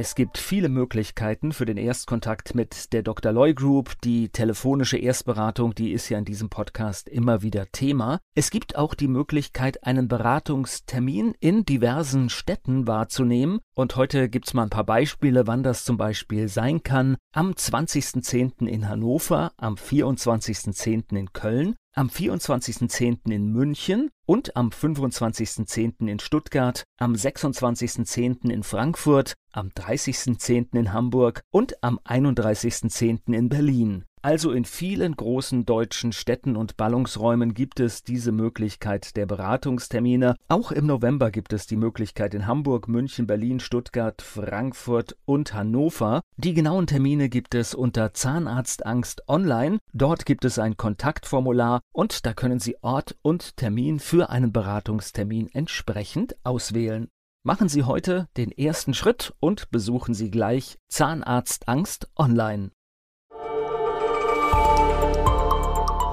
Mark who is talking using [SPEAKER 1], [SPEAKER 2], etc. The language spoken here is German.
[SPEAKER 1] Es gibt viele Möglichkeiten für den Erstkontakt mit der Dr. Loy Group. Die telefonische Erstberatung, die ist ja in diesem Podcast immer wieder Thema. Es gibt auch die Möglichkeit, einen Beratungstermin in diversen Städten wahrzunehmen. Und heute gibt's mal ein paar Beispiele, wann das zum Beispiel sein kann. Am 20.10. in Hannover, am 24.10. in Köln, am 24.10. in München und am 25.10. in Stuttgart, am 26.10. in Frankfurt, am 30.10. in Hamburg und am 31.10. in Berlin. Also in vielen großen deutschen Städten und Ballungsräumen gibt es diese Möglichkeit der Beratungstermine. Auch im November gibt es die Möglichkeit in Hamburg, München, Berlin, Stuttgart, Frankfurt und Hannover. Die genauen Termine gibt es unter Zahnarztangst online. Dort gibt es ein Kontaktformular und da können Sie Ort und Termin für einen Beratungstermin entsprechend auswählen. Machen Sie heute den ersten Schritt und besuchen Sie gleich Zahnarztangst online.